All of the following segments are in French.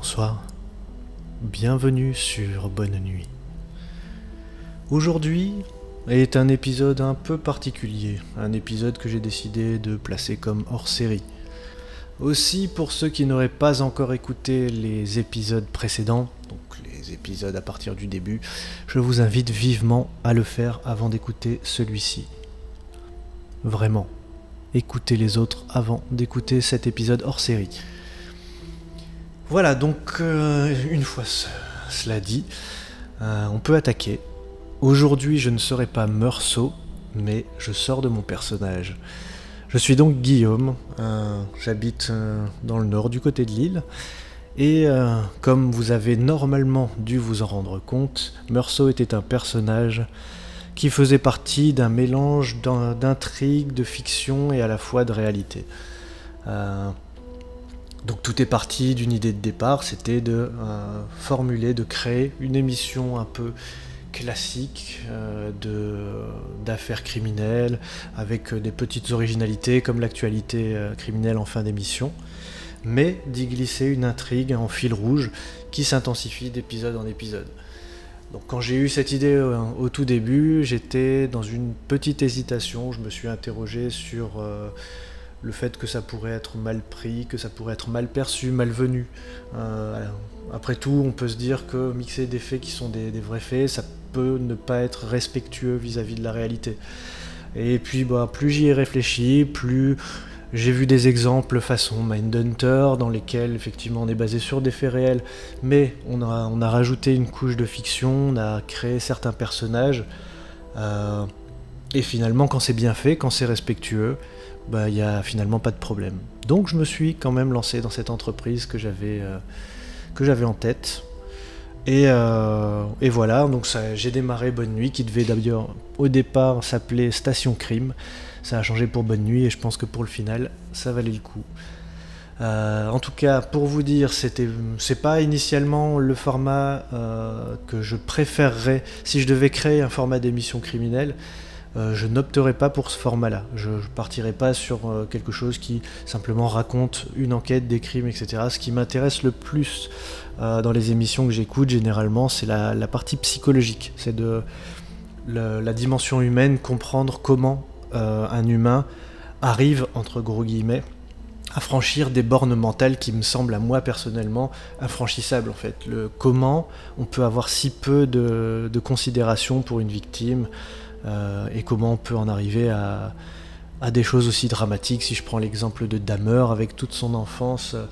bonsoir. Bienvenue sur Bonne Nuit. Aujourd'hui est un épisode un peu particulier, un épisode que j'ai décidé de placer comme hors série. Aussi, pour ceux qui n'auraient pas encore écouté les épisodes précédents, donc les épisodes à partir du début, je vous invite vivement à le faire avant d'écouter celui-ci. Vraiment, écoutez les autres avant d'écouter cet épisode hors série. Voilà, donc euh, une fois cela dit, euh, on peut attaquer. Aujourd'hui, je ne serai pas Meursault, mais je sors de mon personnage. Je suis donc Guillaume, euh, j'habite dans le nord du côté de l'île, et comme vous avez normalement dû vous en rendre compte, Meursault était un personnage qui faisait partie d'un mélange d'intrigue, de fiction et à la fois de réalité. Donc tout est parti d'une idée de départ, c'était de euh, formuler, de créer une émission un peu classique euh, d'affaires criminelles, avec euh, des petites originalités comme l'actualité criminelle en fin d'émission, mais d'y glisser une intrigue en fil rouge qui s'intensifie d'épisode en épisode. Donc quand j'ai eu cette idée au tout début, j'étais dans une petite hésitation, je me suis interrogé sur le fait que ça pourrait être mal pris, que ça pourrait être mal perçu, malvenu. Euh, après tout, on peut se dire que mixer des faits qui sont des, vrais faits, ça peut ne pas être respectueux vis-à-vis de la réalité. Et puis, bah, plus j'y ai réfléchi, plus j'ai vu des exemples façon Mindhunter, dans lesquels effectivement on est basé sur des faits réels, mais on a, rajouté une couche de fiction, on a créé certains personnages. Euh, et finalement, quand c'est bien fait, quand c'est respectueux, bah, il n'y a finalement pas de problème. Donc je me suis quand même lancé dans cette entreprise que j'avais euh, en tête. Et, euh, voilà, donc j'ai démarré Bonne Nuit, qui devait d'ailleurs au départ s'appeler Station Crime. Ça a changé pour Bonne Nuit et je pense que pour le final, ça valait le coup. Euh, en tout cas, pour vous dire, c'était, c'est pas initialement le format que je préférerais si je devais créer un format d'émission criminelle. Euh, je n'opterai pas pour ce format-là. Je ne partirai pas sur euh, quelque chose qui simplement raconte une enquête, des crimes, etc. Ce qui m'intéresse le plus euh, dans les émissions que j'écoute, généralement, c'est la, partie psychologique. C'est de la dimension humaine, comprendre comment un humain arrive, entre gros guillemets, à franchir des bornes mentales qui me semblent à moi personnellement infranchissables en fait. Le comment on peut avoir si peu de considération pour une victime, et comment on peut en arriver à, des choses aussi dramatiques. Si je prends l'exemple de Damer avec toute son enfance, euh,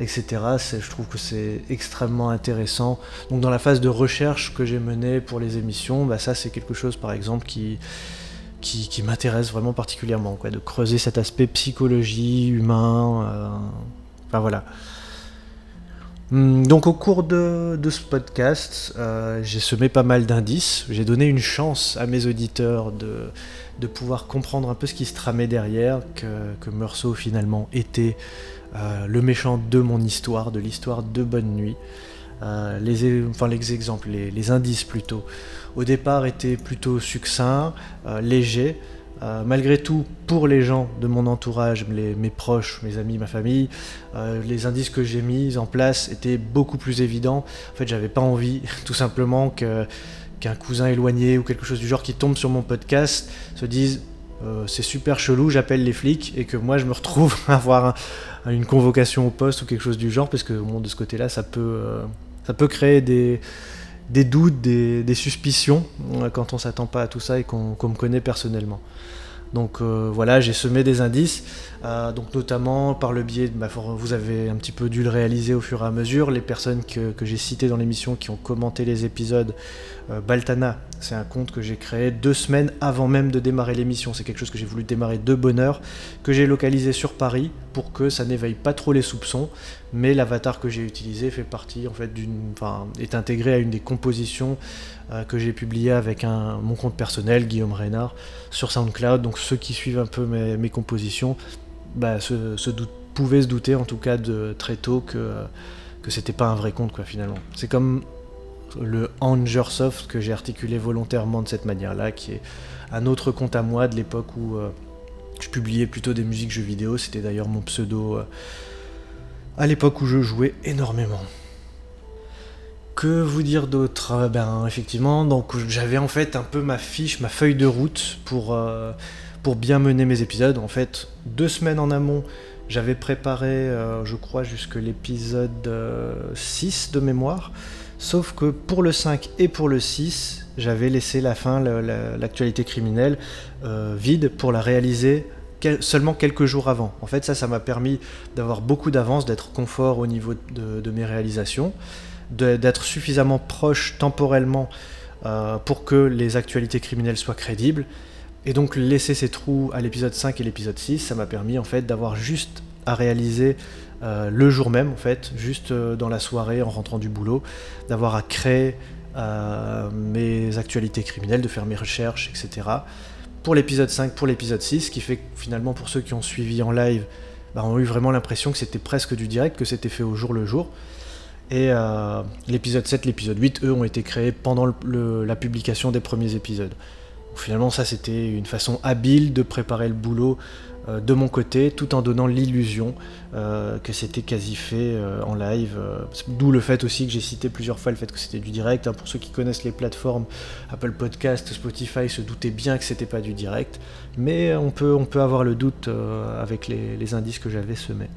etc. Je trouve que c'est extrêmement intéressant. Donc dans la phase de recherche que j'ai menée pour les émissions, bah, ça c'est quelque chose par exemple qui, qui, m'intéresse vraiment particulièrement, quoi, de creuser cet aspect psychologie, humain. Euh, enfin voilà. Hmm, donc au cours de, ce podcast, euh, j'ai semé pas mal d'indices, j'ai donné une chance à mes auditeurs de, pouvoir comprendre un peu ce qui se tramait derrière, que, Meursault finalement était euh, le méchant de mon histoire, de l'histoire de Bonne Nuit. Euh, les exemples, les, indices plutôt, au départ étaient plutôt succincts, légers, euh, malgré tout, pour les gens de mon entourage, mes proches, mes amis, ma famille, euh, les indices que j'ai mis en place étaient beaucoup plus évidents. En fait, j'avais pas envie, tout simplement, qu'un cousin éloigné ou quelque chose du genre qui tombe sur mon podcast se dise euh, c'est super chelou, j'appelle les flics et que moi je me retrouve à avoir une convocation au poste ou quelque chose du genre, parce que de ce côté-là, ça peut, ça peut créer des, des doutes, des, suspicions quand on s'attend pas à tout ça et qu'on me connaît personnellement. Donc euh, voilà, j'ai semé des indices, euh, donc notamment par le biais, de, bah, vous avez un petit peu dû le réaliser au fur et à mesure, les personnes que, j'ai citées dans l'émission qui ont commenté les épisodes, euh, Baltana, c'est un compte que j'ai créé deux semaines avant même de démarrer l'émission, c'est quelque chose que j'ai voulu démarrer de bonne heure, que j'ai localisé sur Paris pour que ça n'éveille pas trop les soupçons, mais l'avatar que j'ai utilisé fait partie en fait d'une, enfin, est intégré à une des compositions euh, que j'ai publié avec un, mon compte personnel, Guillaume Reynard, sur SoundCloud. Donc ceux qui suivent un peu mes, compositions bah, se, pouvaient se douter en tout cas de très tôt que, que c'était pas un vrai compte quoi finalement. C'est comme le Angersoft que j'ai articulé volontairement de cette manière-là, qui est un autre compte à moi de l'époque où euh, je publiais plutôt des musiques jeux vidéo. C'était d'ailleurs mon pseudo. Euh, à l'époque où je jouais énormément. Que vous dire d'autre? Euh, Ben effectivement, donc j'avais en fait un peu ma fiche, ma feuille de route pour, euh, bien mener mes épisodes. En fait, deux semaines en amont, j'avais préparé, euh, je crois, jusque l'épisode 6 de mémoire. Sauf que pour le 5 et pour le 6, j'avais laissé la fin, l'actualité criminelle, vide pour la réaliser seulement quelques jours avant. En fait, ça, ça m'a permis d'avoir beaucoup d'avance, d'être confort au niveau de, mes réalisations, d'être suffisamment proche temporellement euh, pour que les actualités criminelles soient crédibles. Et donc laisser ces trous à l'épisode 5 et l'épisode 6, ça m'a permis en fait d'avoir juste à réaliser euh, le jour même, en fait, juste euh, dans la soirée en rentrant du boulot, d'avoir à créer mes actualités criminelles, de faire mes recherches, etc pour l'épisode 5, pour l'épisode 6, ce qui fait que finalement pour ceux qui ont suivi en live, bah, ont eu vraiment l'impression que c'était presque du direct, que c'était fait au jour le jour. Et euh, l'épisode 7, l'épisode 8, eux, ont été créés pendant la publication des premiers épisodes. finalement, ça, c'était une façon habile de préparer le boulot euh, de mon côté, tout en donnant l'illusion euh, que c'était quasi fait euh, en live. D'où le fait aussi que j'ai cité plusieurs fois le fait que c'était du direct. Hein. Pour ceux qui connaissent les plateformes Apple Podcast, Spotify, se doutaient bien que c'était pas du direct, mais on peut, on peut avoir le doute avec les, indices que j'avais semés.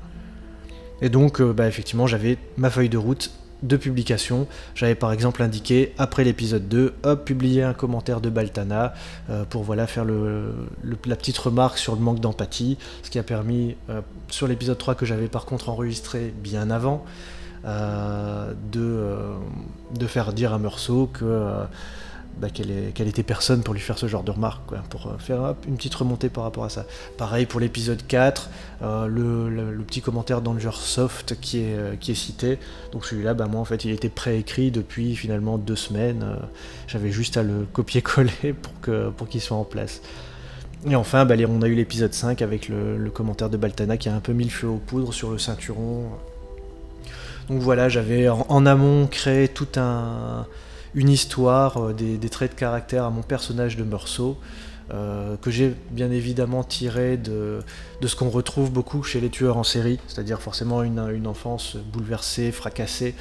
Et donc, bah, effectivement, j'avais ma feuille de route de publication. J'avais par exemple indiqué après l'épisode 2, hop, publier un commentaire de Baltana euh, pour voilà faire le, la petite remarque sur le manque d'empathie, ce qui a permis euh, sur l'épisode 3 que j'avais par contre enregistré bien avant euh, de, de faire dire à Meursault que bah, qu'elle était personne pour lui faire ce genre de remarques, pour euh, faire une petite remontée par rapport à ça. Pareil pour l'épisode 4, euh, le, petit commentaire d'Angersoft qui est, euh, qui est cité. Donc celui-là, bah, moi en fait, il était préécrit depuis finalement deux semaines. J'avais juste à le copier-coller pour qu'il soit en place. Et enfin, bah, on a eu l'épisode 5 avec le, commentaire de Baltana qui a un peu mis le feu aux poudres sur le ceinturon. Donc voilà, j'avais en amont créé tout un une histoire, euh, des, traits de caractère à mon personnage de Meursault, euh, que j'ai bien évidemment tiré de, ce qu'on retrouve beaucoup chez les tueurs en série, c'est-à-dire forcément une, enfance bouleversée, fracassée,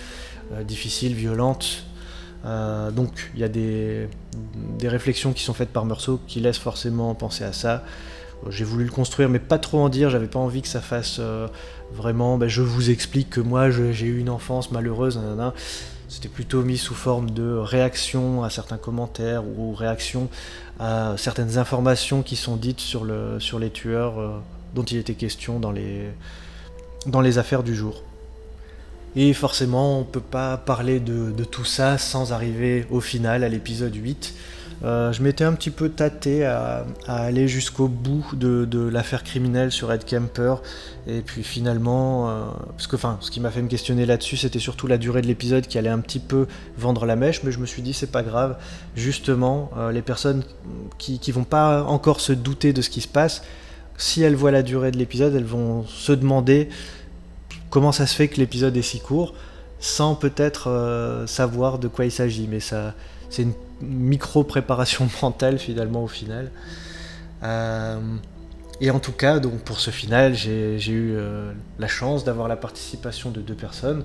euh, difficile, violente. donc il y a des, réflexions qui sont faites par Meursault qui laissent forcément penser à ça. J'ai voulu le construire, mais pas trop en dire. J'avais pas envie que ça fasse vraiment. Ben, je vous explique que moi j'ai eu une enfance malheureuse. C'était plutôt mis sous forme de réaction à certains commentaires ou réaction à certaines informations qui sont dites sur, le, sur les tueurs euh, dont il était question dans les affaires du jour. Et forcément, on ne peut pas parler de, tout ça sans arriver au final, à l'épisode 8, euh, je m'étais un petit peu tâté à, aller jusqu'au bout de, l'affaire criminelle sur Ed Kemper. Et puis finalement, euh, parce que enfin, ce qui m'a fait me questionner là-dessus, c'était surtout la durée de l'épisode qui allait un petit peu vendre la mèche. Mais je me suis dit, c'est pas grave. Justement, euh, les personnes qui, qui vont pas encore se douter de ce qui se passe, si elles voient la durée de l'épisode, elles vont se demander comment ça se fait que l'épisode est si court, sans peut-être savoir de quoi il s'agit. Mais c'est une micro-préparation mentale finalement au final. Euh, et en tout cas, donc pour ce final, j'ai eu euh, la chance d'avoir la participation de deux personnes.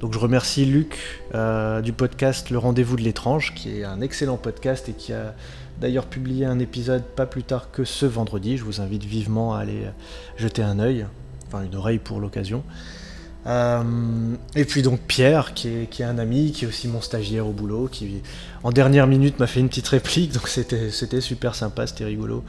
Donc je remercie Luc euh, du podcast Le Rendez-vous de l'étrange, qui est un excellent podcast et qui a d'ailleurs publié un épisode pas plus tard que ce vendredi. Je vous invite vivement à aller jeter un œil, enfin une oreille pour l'occasion. Euh, et puis donc Pierre, qui est, un ami, qui est aussi mon stagiaire au boulot, qui en dernière minute m'a fait une petite réplique, donc c'était super sympa, c'était rigolo.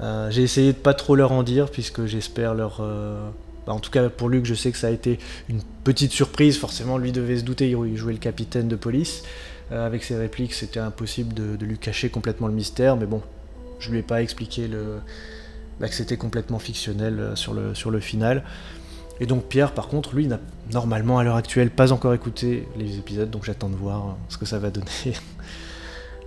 Euh, j'ai essayé de pas trop leur en dire, puisque j'espère leur... Euh, bah, en tout cas pour Luc, je sais que ça a été une petite surprise, forcément lui devait se douter, il jouait le capitaine de police. avec ses répliques, c'était impossible de, lui cacher complètement le mystère, mais bon, je lui ai pas expliqué bah, que c'était complètement fictionnel sur le, sur le final. Et donc Pierre, par contre, lui, n'a normalement à l'heure actuelle pas encore écouté les épisodes, donc j'attends de voir ce que ça va donner.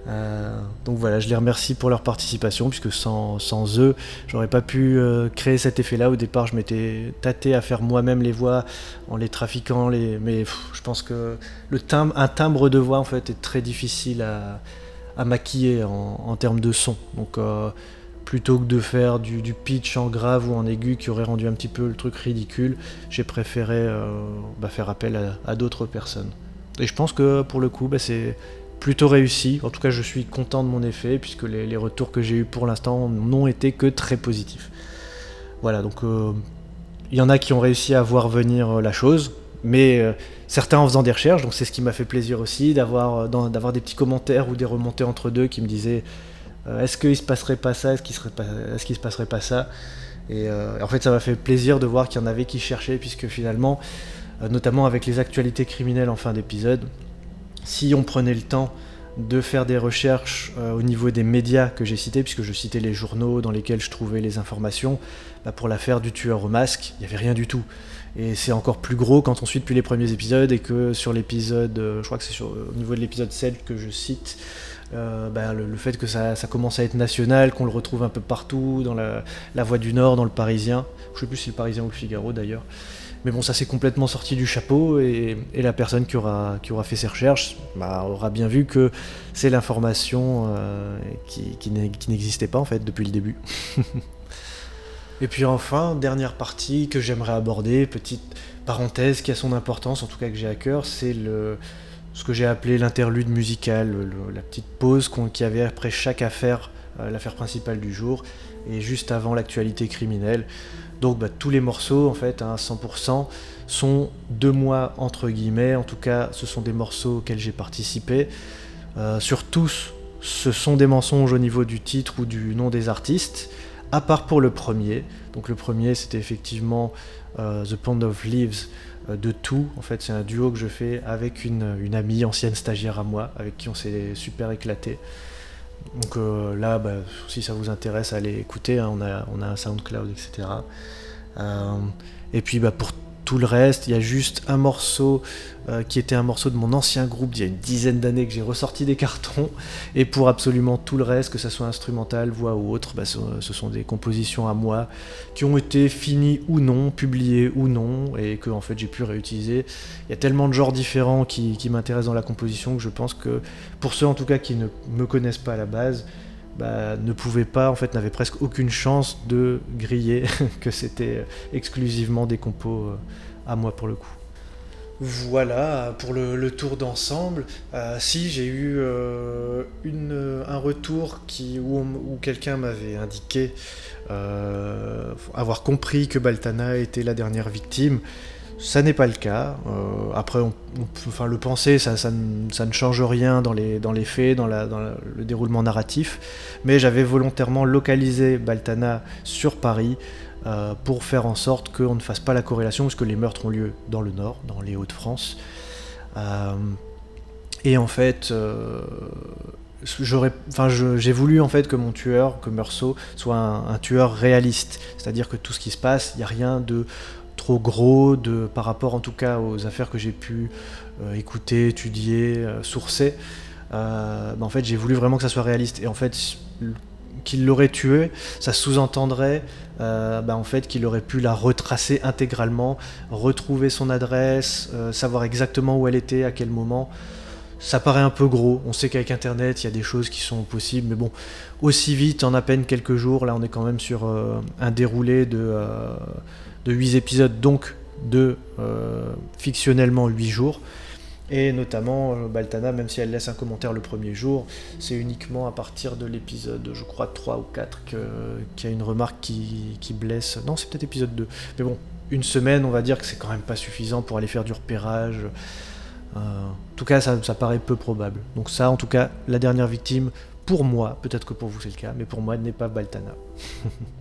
Euh, donc voilà, je les remercie pour leur participation, puisque sans, eux, j'aurais pas pu euh, créer cet effet-là. Au départ, je m'étais tâté à faire moi-même les voix en les trafiquant, les... mais je pense que le timbre, un timbre de voix en fait est très difficile à, maquiller en, termes de son. Donc euh, plutôt que de faire du, pitch en grave ou en aigu qui aurait rendu un petit peu le truc ridicule, j'ai préféré euh, bah, faire appel à, d'autres personnes. Et je pense que pour le coup, bah, c'est plutôt réussi. En tout cas, je suis content de mon effet, puisque les, retours que j'ai eus pour l'instant n'ont été que très positifs. Voilà, donc euh, il y en a qui ont réussi à voir venir euh, la chose, mais certains en faisant des recherches, donc c'est ce qui m'a fait plaisir aussi, d'avoir, des petits commentaires ou des remontées entre deux qui me disaient est-ce qu'il se passerait pas ça? Est-ce qu'il se passerait pas ça? Et, euh, en fait, ça m'a fait plaisir de voir qu'il y en avait qui cherchaient, puisque finalement, euh, notamment avec les actualités criminelles en fin d'épisode, si on prenait le temps de faire des recherches au niveau des médias que j'ai cités, puisque je citais les journaux dans lesquels je trouvais les informations, bah, pour l'affaire du tueur au masque, il n'y avait rien du tout. Et c'est encore plus gros quand on suit depuis les premiers épisodes et que sur l'épisode, je crois que c'est au niveau de l'épisode 7 que je cite, euh, bah, le, fait que ça, commence à être national, qu'on le retrouve un peu partout, dans la, Voix du Nord, dans le Parisien. Je sais plus si le Parisien ou le Figaro d'ailleurs. Mais bon, ça s'est complètement sorti du chapeau et, la personne qui aura, qui aura fait ses recherches bah, aura bien vu que c'est l'information euh, qui n'existait pas en fait depuis le début. et puis enfin, dernière partie que j'aimerais aborder, petite parenthèse qui a son importance, en tout cas que j'ai à cœur, c'est le, ce que j'ai appelé l'interlude musical, la petite pause qu'il y avait après chaque affaire, euh, l'affaire principale du jour, et juste avant l'actualité criminelle. Donc bah, tous les morceaux, en fait, à 100%, sont de moi, entre guillemets. En tout cas, ce sont des morceaux auxquels j'ai participé. Euh, sur tous, ce sont des mensonges au niveau du titre ou du nom des artistes, à part pour le premier. Donc le premier, c'était effectivement The Pond of Leaves euh, de tout. En fait, c'est un duo que je fais avec une, amie, ancienne stagiaire à moi, avec qui on s'est super éclaté. Donc euh, là, bah, si ça vous intéresse, allez écouter. Hein. on, a, un SoundCloud, etc. Euh, et puis bah, pour tout le reste, il y a juste un morceau euh, qui était un morceau de mon ancien groupe d'il y a une dizaine d'années que j'ai ressorti des cartons. Et pour absolument tout le reste, que ce soit instrumental, voix ou autre, bah, ce, sont des compositions à moi qui ont été finies ou non, publiées ou non, et que en fait j'ai pu réutiliser. Il y a tellement de genres différents qui, qui m'intéressent dans la composition que je pense que pour ceux en tout cas qui ne me connaissent pas à la base, bah, ne pouvait pas, en fait, n'avait presque aucune chance de griller, que c'était exclusivement des compos euh, à moi pour le coup. Voilà pour le, tour d'ensemble. Euh, si j'ai eu euh, un retour qui, où, quelqu'un m'avait indiqué avoir compris que Baltana était la dernière victime, ça n'est pas le cas. Euh, après, enfin, le penser, ça, ne, change rien dans les, faits, dans, le déroulement narratif. Mais j'avais volontairement localisé Baltana sur Paris euh, pour faire en sorte qu'on ne fasse pas la corrélation, parce que les meurtres ont lieu dans le nord, dans les Hauts-de-France. Euh, et en fait, j'ai voulu en fait que mon tueur, que Meursault, soit un tueur réaliste. C'est-à-dire que tout ce qui se passe, il n'y a rien de trop gros de, par rapport en tout cas aux affaires que j'ai pu euh, écouter, étudier, euh, sourcer. Euh, bah, en fait, j'ai voulu vraiment que ça soit réaliste. Et en fait, qu'il l'aurait tué, ça sous-entendrait bah, en fait qu'il aurait pu la retracer intégralement, retrouver son adresse, savoir exactement où elle était, à quel moment. Ça paraît un peu gros. On sait qu'avec Internet, il y a des choses qui sont possibles, mais bon, aussi vite, en à peine quelques jours, là, on est quand même sur un déroulé de de 8 épisodes, donc de euh, fictionnellement 8 jours. Et notamment, euh, Baltana, même si elle laisse un commentaire le premier jour, c'est uniquement à partir de l'épisode, je crois, 3 ou 4 qu'il y a une remarque qui, blesse. Non, c'est peut-être épisode 2. Mais bon, une semaine, on va dire que c'est quand même pas suffisant pour aller faire du repérage. Euh, en tout cas, ça, ça, paraît peu probable. Donc ça, en tout cas, la dernière victime, pour moi, peut-être que pour vous c'est le cas, mais pour moi, n'est pas Baltana.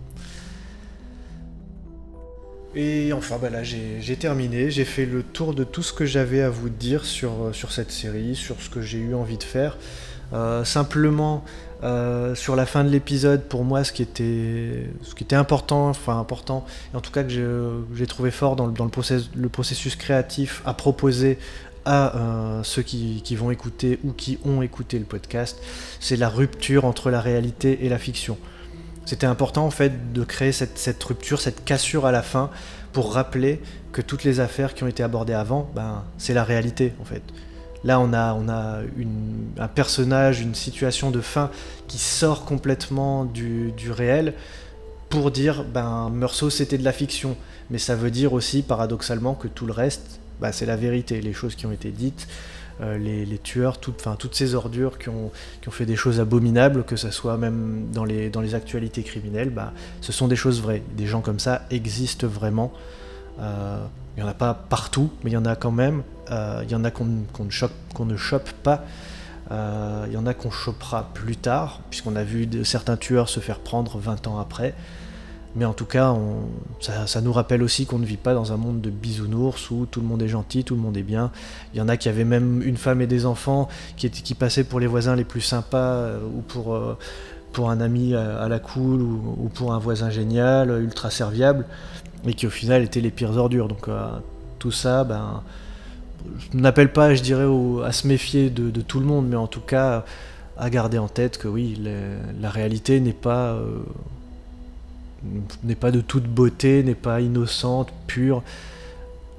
Et enfin, bah là, j'ai terminé. J'ai fait le tour de tout ce que j'avais à vous dire sur, euh, cette série, sur ce que j'ai eu envie de faire. Euh, simplement, euh, sur la fin de l'épisode, pour moi, ce qui était, important, enfin important, et en tout cas que j'ai trouvé fort dans, le, processus créatif à proposer à ceux qui, vont écouter ou qui ont écouté le podcast, c'est la rupture entre la réalité et la fiction. C'était important en fait de créer cette, rupture, cette cassure à la fin pour rappeler que toutes les affaires qui ont été abordées avant, ben, c'est la réalité en fait. Là, on a, on a un personnage, une situation de fin qui sort complètement du, réel pour dire, ben, Meursault, c'était de la fiction. Mais ça veut dire aussi, paradoxalement, que tout le reste, ben, c'est la vérité. Les choses qui ont été dites, euh, les, tueurs, toutes ces ordures qui ont, fait des choses abominables, que ce soit même dans les, actualités criminelles, ben, ce sont des choses vraies. Des gens comme ça existent vraiment. Euh, il n'y en a pas partout, mais il y en a quand même. Euh, il y en a qu'on ne, chope, pas. Euh, il y en a qu'on chopera plus tard, puisqu'on a vu certains tueurs se faire prendre 20 ans après. Mais en tout cas, ça, nous rappelle aussi qu'on ne vit pas dans un monde de bisounours où tout le monde est gentil, tout le monde est bien. Il y en a qui avaient même une femme et des enfants qui, passaient pour les voisins les plus sympas ou pour, pour un ami à, la cool ou, pour un voisin génial, ultra serviable mais qui au final étaient les pires ordures. Donc euh, tout ça, ben, je n'appelle pas, je dirais, à se méfier de, tout le monde, mais en tout cas à garder en tête que oui, la réalité n'est pas euh, n'est pas de toute beauté, n'est pas innocente, pure.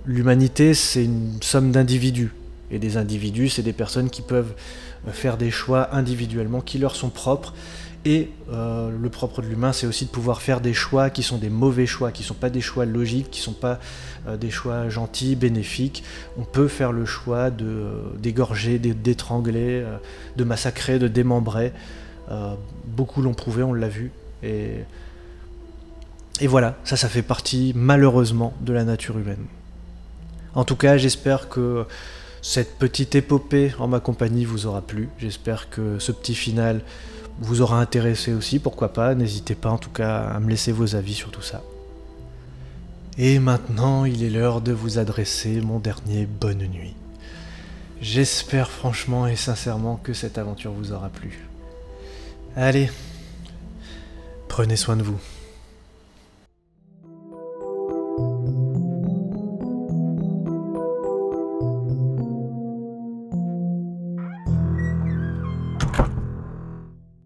L'humanité, c'est une somme d'individus. Et des individus, c'est des personnes qui peuvent faire des choix individuellement qui leur sont propres et euh, le propre de l'humain, c'est aussi de pouvoir faire des choix qui sont des mauvais choix, qui ne sont pas des choix logiques, qui ne sont pas euh, des choix gentils, bénéfiques. On peut faire le choix de euh, d'égorger, d'étrangler, de massacrer, de démembrer. beaucoup l'ont prouvé, on l'a vu. Et, et voilà, ça, ça fait partie malheureusement de la nature humaine. En tout cas, j'espère que cette petite épopée en ma compagnie vous aura plu. J'espère que ce petit final vous aura intéressé aussi, pourquoi pas. N'hésitez pas en tout cas à me laisser vos avis sur tout ça. Et maintenant, il est l'heure de vous adresser mon dernier bonne nuit. J'espère franchement et sincèrement que cette aventure vous aura plu. Allez, prenez soin de vous.